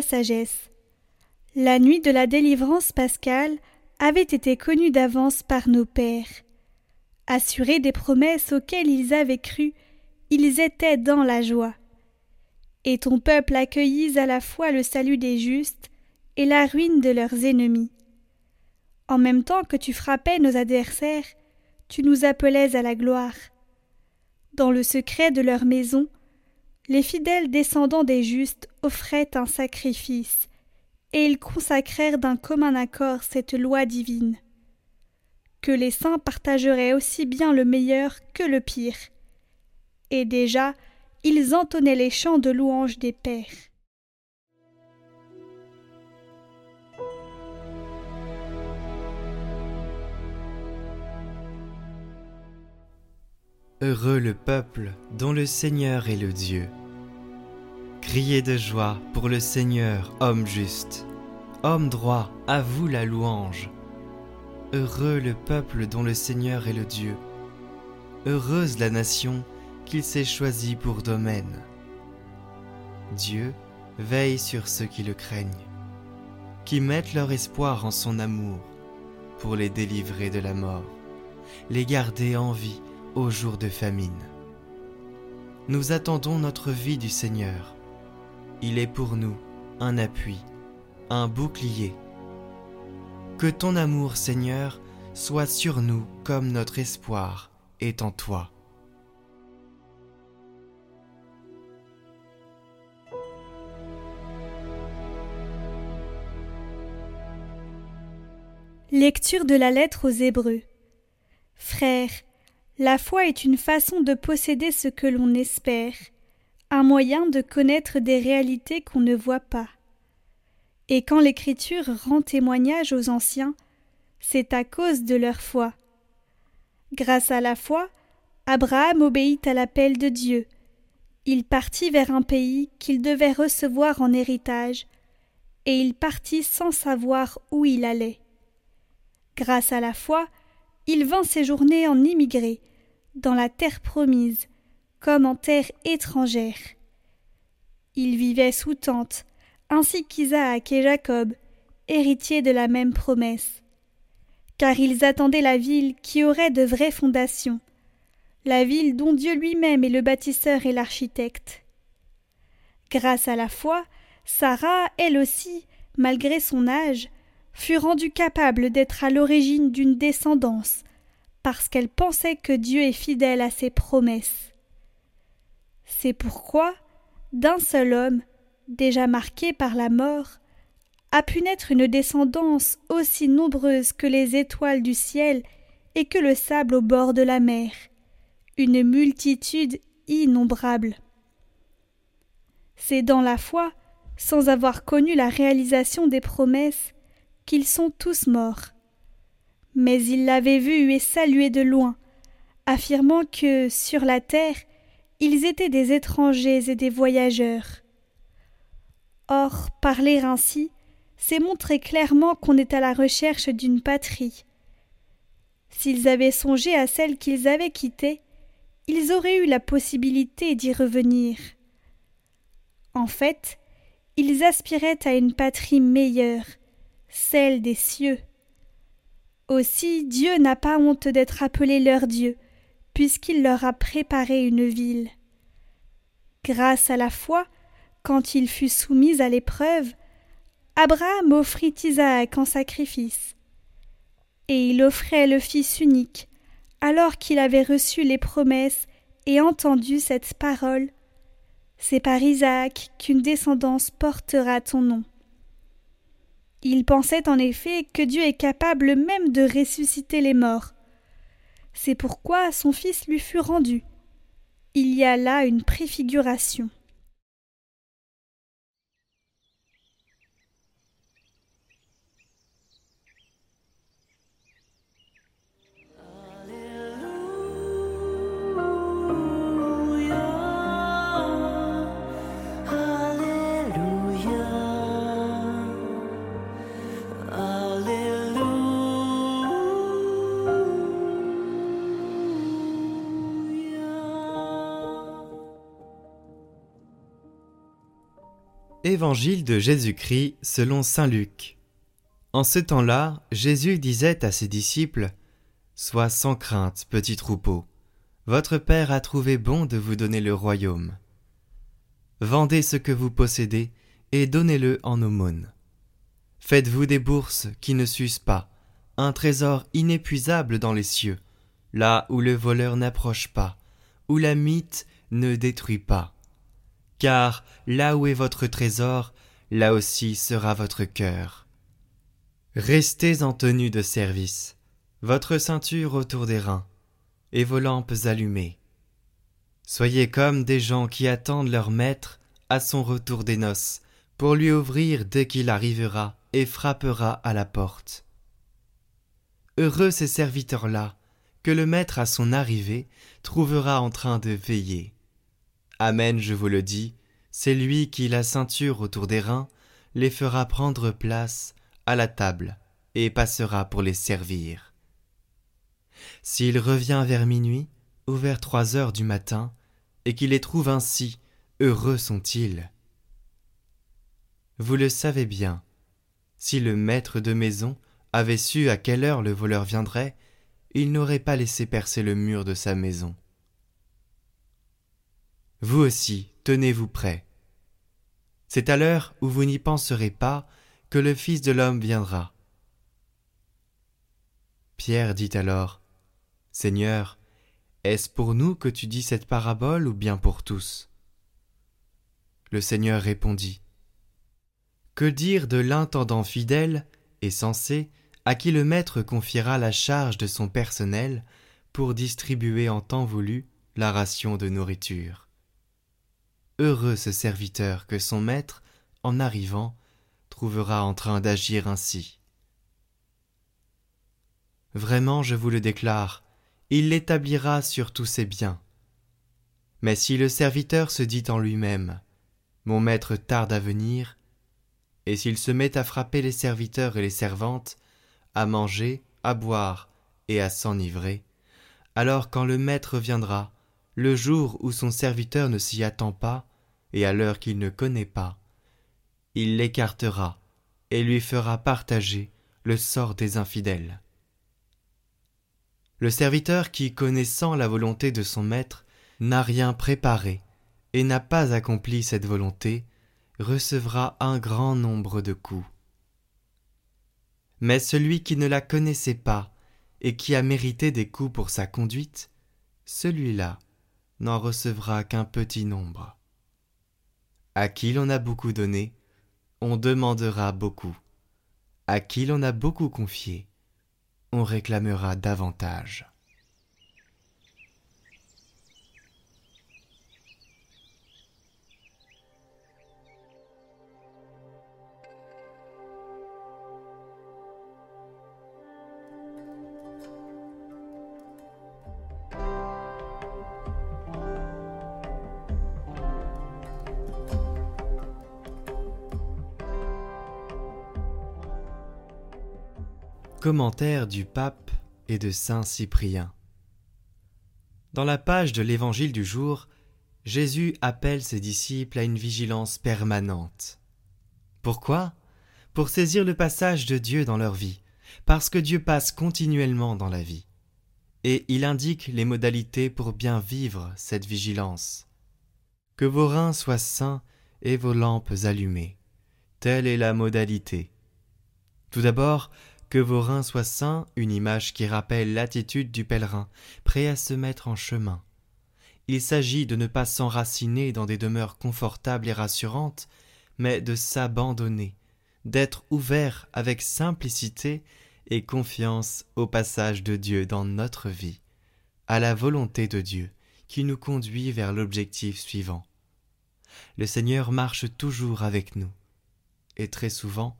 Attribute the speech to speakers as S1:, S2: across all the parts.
S1: sagesse. La nuit de la délivrance pascale avait été connue d'avance par nos pères. Assurés des promesses auxquelles ils avaient cru, ils étaient dans la joie. Et ton peuple accueillit à la fois le salut des justes et la ruine de leurs ennemis. En même temps que tu frappais nos adversaires, tu nous appelais à la gloire. Dans le secret de leur maison, les fidèles descendants des justes offraient un sacrifice, et ils consacrèrent d'un commun accord cette loi divine. Que les saints partageraient aussi bien le meilleur que le pire. Et déjà, ils entonnaient les chants de louange des pères.
S2: Heureux le peuple dont le Seigneur est le Dieu. Criez de joie pour le Seigneur, homme juste. Homme droit, à vous la louange. Heureux le peuple dont le Seigneur est le Dieu. Heureuse la nation qu'il s'est choisie pour domaine. Dieu veille sur ceux qui le craignent, qui mettent leur espoir en son amour, pour les délivrer de la mort, les garder en vie au jour de famine. Nous attendons notre vie du Seigneur. Il est pour nous un appui, un bouclier. Que ton amour, Seigneur, soit sur nous comme notre espoir est en toi.
S1: Lecture de la lettre aux Hébreux. Frères, la foi est une façon de posséder ce que l'on espère, un moyen de connaître des réalités qu'on ne voit pas. Et quand l'Écriture rend témoignage aux anciens, c'est à cause de leur foi. Grâce à la foi, Abraham obéit à l'appel de Dieu. Il partit vers un pays qu'il devait recevoir en héritage, et il partit sans savoir où il allait. Grâce à la foi, il vint séjourner en immigré, dans la terre promise, comme en terre étrangère. Il vivait sous tente, ainsi qu'Isaac et Jacob, héritiers de la même promesse. Car ils attendaient la ville qui aurait de vraies fondations, la ville dont Dieu lui-même est le bâtisseur et l'architecte. Grâce à la foi, Sarah, elle aussi, malgré son âge, fut rendue capable d'être à l'origine d'une descendance, parce qu'elle pensait que Dieu est fidèle à ses promesses. C'est pourquoi, d'un seul homme, déjà marqué par la mort, a pu naître une descendance aussi nombreuse que les étoiles du ciel et que le sable au bord de la mer, une multitude innombrable. C'est dans la foi, sans avoir connu la réalisation des promesses, qu'ils sont tous morts. Mais il l'avait vu et salué de loin, affirmant que, sur la terre, ils étaient des étrangers et des voyageurs. Or, parler ainsi, c'est montrer clairement qu'on est à la recherche d'une patrie. S'ils avaient songé à celle qu'ils avaient quittée, ils auraient eu la possibilité d'y revenir. En fait, ils aspiraient à une patrie meilleure, celle des cieux. Aussi Dieu n'a pas honte d'être appelé leur Dieu, puisqu'il leur a préparé une ville. Grâce à la foi, quand il fut soumis à l'épreuve, Abraham offrit Isaac en sacrifice. Et il offrait le Fils unique, alors qu'il avait reçu les promesses et entendu cette parole. C'est par Isaac qu'une descendance portera ton nom. Il pensait en effet que Dieu est capable même de ressusciter les morts. C'est pourquoi son Fils lui fut rendu. Il y a là une préfiguration.
S2: Évangile de Jésus-Christ selon Saint Luc. En ce temps-là, Jésus disait à ses disciples Sois sans crainte, petit troupeau. Votre Père a trouvé bon de vous donner le royaume. Vendez ce que vous possédez et donnez-le en aumône. Faites-vous des bourses qui ne s'usent pas, un trésor inépuisable dans les cieux, là où le voleur n'approche pas, où la mythe ne détruit pas car là où est votre trésor, là aussi sera votre cœur. Restez en tenue de service, votre ceinture autour des reins, et vos lampes allumées. Soyez comme des gens qui attendent leur maître à son retour des noces, pour lui ouvrir dès qu'il arrivera et frappera à la porte. Heureux ces serviteurs-là, que le maître à son arrivée trouvera en train de veiller. Amen, je vous le dis, c'est lui qui, la ceinture autour des reins, les fera prendre place à la table et passera pour les servir. S'il revient vers minuit ou vers trois heures du matin, et qu'il les trouve ainsi, heureux sont-ils. Vous le savez bien, si le maître de maison avait su à quelle heure le voleur viendrait, il n'aurait pas laissé percer le mur de sa maison. Vous aussi, tenez-vous prêts. C'est à l'heure où vous n'y penserez pas que le Fils de l'homme viendra. Pierre dit alors, Seigneur, est-ce pour nous que tu dis cette parabole ou bien pour tous? Le Seigneur répondit, Que dire de l'intendant fidèle et sensé à qui le Maître confiera la charge de son personnel pour distribuer en temps voulu la ration de nourriture? Heureux ce serviteur que son maître, en arrivant, trouvera en train d'agir ainsi. Vraiment, je vous le déclare, il l'établira sur tous ses biens. Mais si le serviteur se dit en lui-même Mon maître tarde à venir, et s'il se met à frapper les serviteurs et les servantes, à manger, à boire et à s'enivrer, alors quand le maître viendra, le jour où son serviteur ne s'y attend pas, et à l'heure qu'il ne connaît pas, il l'écartera et lui fera partager le sort des infidèles. Le serviteur qui, connaissant la volonté de son maître, n'a rien préparé et n'a pas accompli cette volonté, recevra un grand nombre de coups. Mais celui qui ne la connaissait pas et qui a mérité des coups pour sa conduite, celui-là n'en recevra qu'un petit nombre. À qui l'on a beaucoup donné, on demandera beaucoup. À qui l'on a beaucoup confié, on réclamera davantage. Commentaire du pape et de saint Cyprien. Dans la page de l'Évangile du jour, Jésus appelle ses disciples à une vigilance permanente. Pourquoi? Pour saisir le passage de Dieu dans leur vie, parce que Dieu passe continuellement dans la vie. Et il indique les modalités pour bien vivre cette vigilance. Que vos reins soient sains et vos lampes allumées. Telle est la modalité. Tout d'abord, que vos reins soient sains, une image qui rappelle l'attitude du pèlerin, prêt à se mettre en chemin. Il s'agit de ne pas s'enraciner dans des demeures confortables et rassurantes, mais de s'abandonner, d'être ouvert avec simplicité et confiance au passage de Dieu dans notre vie, à la volonté de Dieu qui nous conduit vers l'objectif suivant. Le Seigneur marche toujours avec nous, et très souvent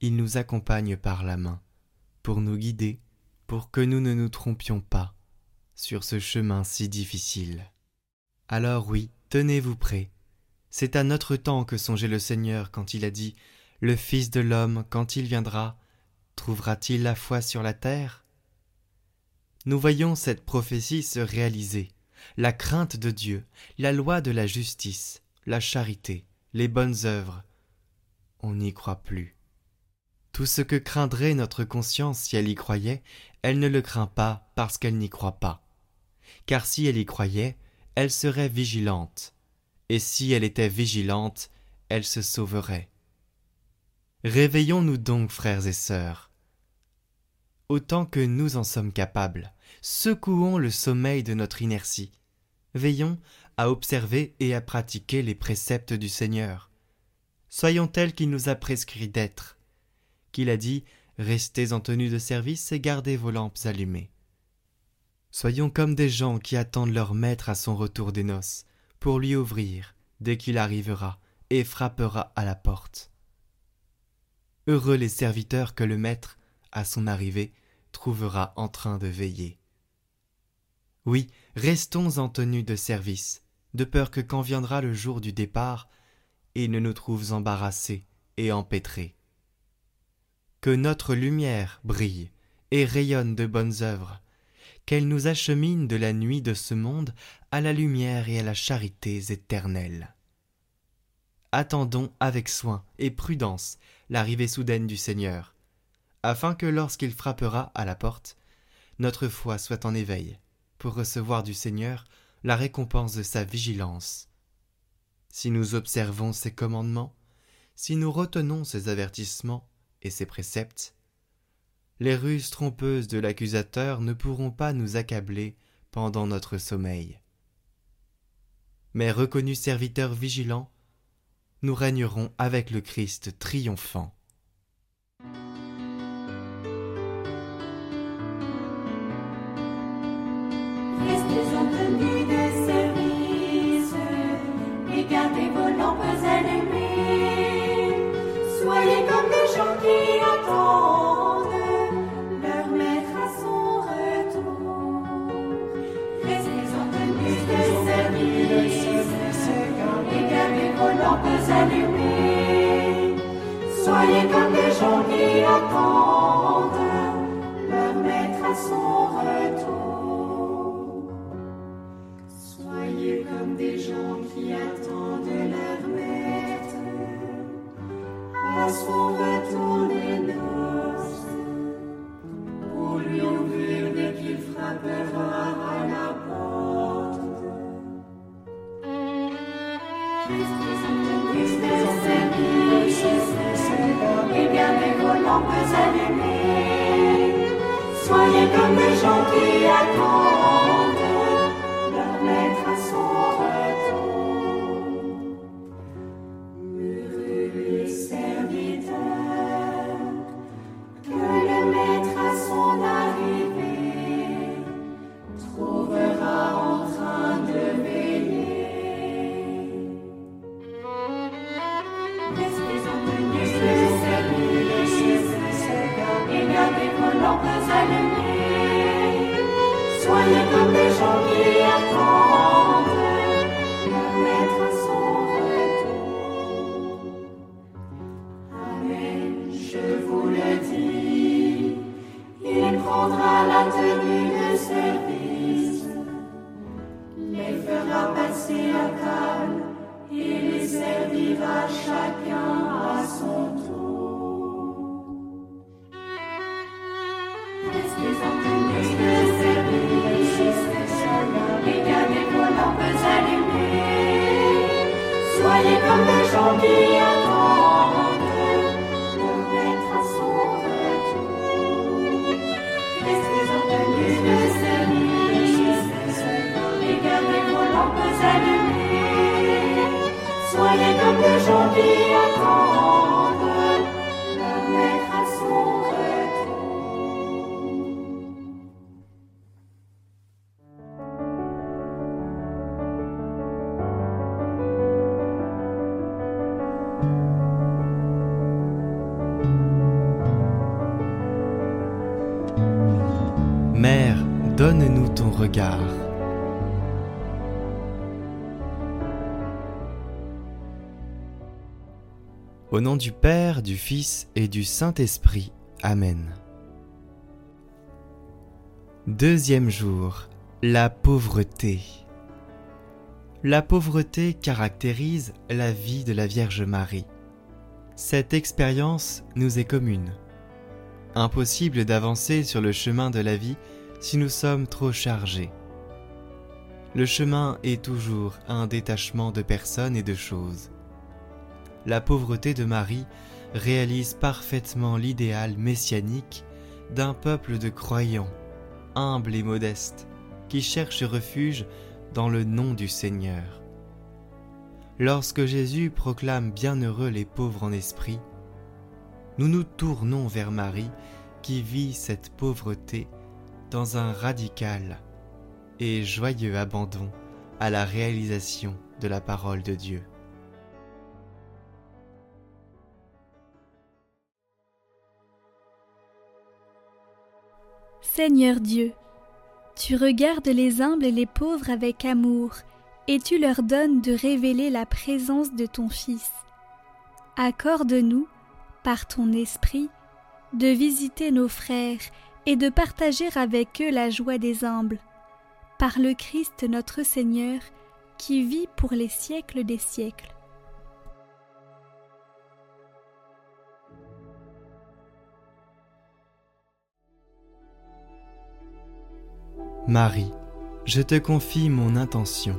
S2: il nous accompagne par la main pour nous guider, pour que nous ne nous trompions pas sur ce chemin si difficile. Alors oui, tenez-vous prêts. C'est à notre temps que songeait le Seigneur quand il a dit Le Fils de l'homme, quand il viendra, trouvera-t-il la foi sur la terre? Nous voyons cette prophétie se réaliser. La crainte de Dieu, la loi de la justice, la charité, les bonnes œuvres, on n'y croit plus. Tout ce que craindrait notre conscience si elle y croyait, elle ne le craint pas parce qu'elle n'y croit pas. Car si elle y croyait, elle serait vigilante, et si elle était vigilante, elle se sauverait. Réveillons-nous donc, frères et sœurs. Autant que nous en sommes capables, secouons le sommeil de notre inertie. Veillons à observer et à pratiquer les préceptes du Seigneur. Soyons tels qu'il nous a prescrit d'être, qu'il a dit Restez en tenue de service et gardez vos lampes allumées. Soyons comme des gens qui attendent leur maître à son retour des noces, pour lui ouvrir, dès qu'il arrivera, et frappera à la porte. Heureux les serviteurs que le maître, à son arrivée, trouvera en train de veiller. Oui, restons en tenue de service, de peur que quand viendra le jour du départ, il ne nous trouve embarrassés et empêtrés. Que notre lumière brille et rayonne de bonnes œuvres, qu'elle nous achemine de la nuit de ce monde à la lumière et à la charité éternelle. Attendons avec soin et prudence l'arrivée soudaine du Seigneur, afin que lorsqu'il frappera à la porte, notre foi soit en éveil, pour recevoir du Seigneur la récompense de sa vigilance. Si nous observons ses commandements, si nous retenons ses avertissements et ses préceptes, les ruses trompeuses de l'accusateur ne pourront pas nous accabler pendant notre sommeil. Mais reconnus serviteurs vigilants, nous régnerons avec le Christ triomphant.
S1: Soyez comme des gens qui Soyez comme des gens qui attendent Soyez comme des gens qui attendent
S2: Au nom du Père, du Fils et du Saint-Esprit. Amen. Deuxième jour. La pauvreté. La pauvreté caractérise la vie de la Vierge Marie. Cette expérience nous est commune. Impossible d'avancer sur le chemin de la vie si nous sommes trop chargés. Le chemin est toujours un détachement de personnes et de choses. La pauvreté de Marie réalise parfaitement l'idéal messianique d'un peuple de croyants, humbles et modestes, qui cherchent refuge dans le nom du Seigneur. Lorsque Jésus proclame bienheureux les pauvres en esprit, nous nous tournons vers Marie qui vit cette pauvreté dans un radical et joyeux abandon à la réalisation de la parole de Dieu.
S1: Seigneur Dieu, tu regardes les humbles et les pauvres avec amour, et tu leur donnes de révéler la présence de ton Fils. Accorde-nous, par ton esprit, de visiter nos frères et de partager avec eux la joie des humbles. Par le Christ notre Seigneur, qui vit pour les siècles des siècles.
S2: Marie, je te confie mon intention.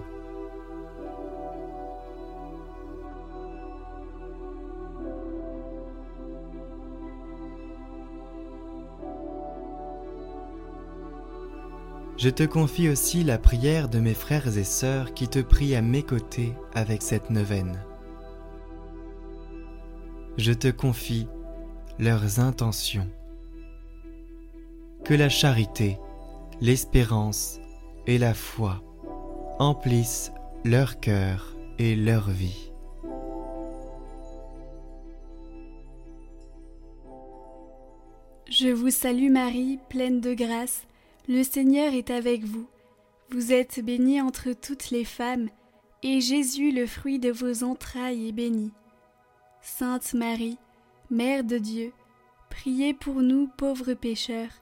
S2: Je te confie aussi la prière de mes frères et sœurs qui te prient à mes côtés avec cette neuvaine. Je te confie leurs intentions. Que la charité, l'espérance et la foi emplissent leur cœur et leur vie.
S1: Je vous salue Marie, pleine de grâce, le Seigneur est avec vous. Vous êtes bénie entre toutes les femmes, et Jésus, le fruit de vos entrailles, est béni. Sainte Marie, Mère de Dieu, priez pour nous pauvres pécheurs,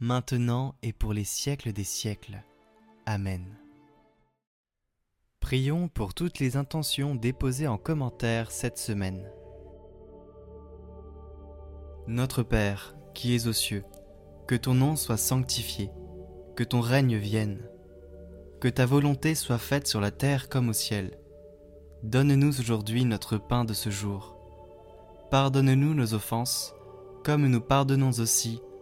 S2: maintenant et pour les siècles des siècles. Amen. Prions pour toutes les intentions déposées en commentaire cette semaine. Notre Père, qui es aux cieux, que ton nom soit sanctifié, que ton règne vienne, que ta volonté soit faite sur la terre comme au ciel. Donne-nous aujourd'hui notre pain de ce jour. Pardonne-nous nos offenses, comme nous pardonnons aussi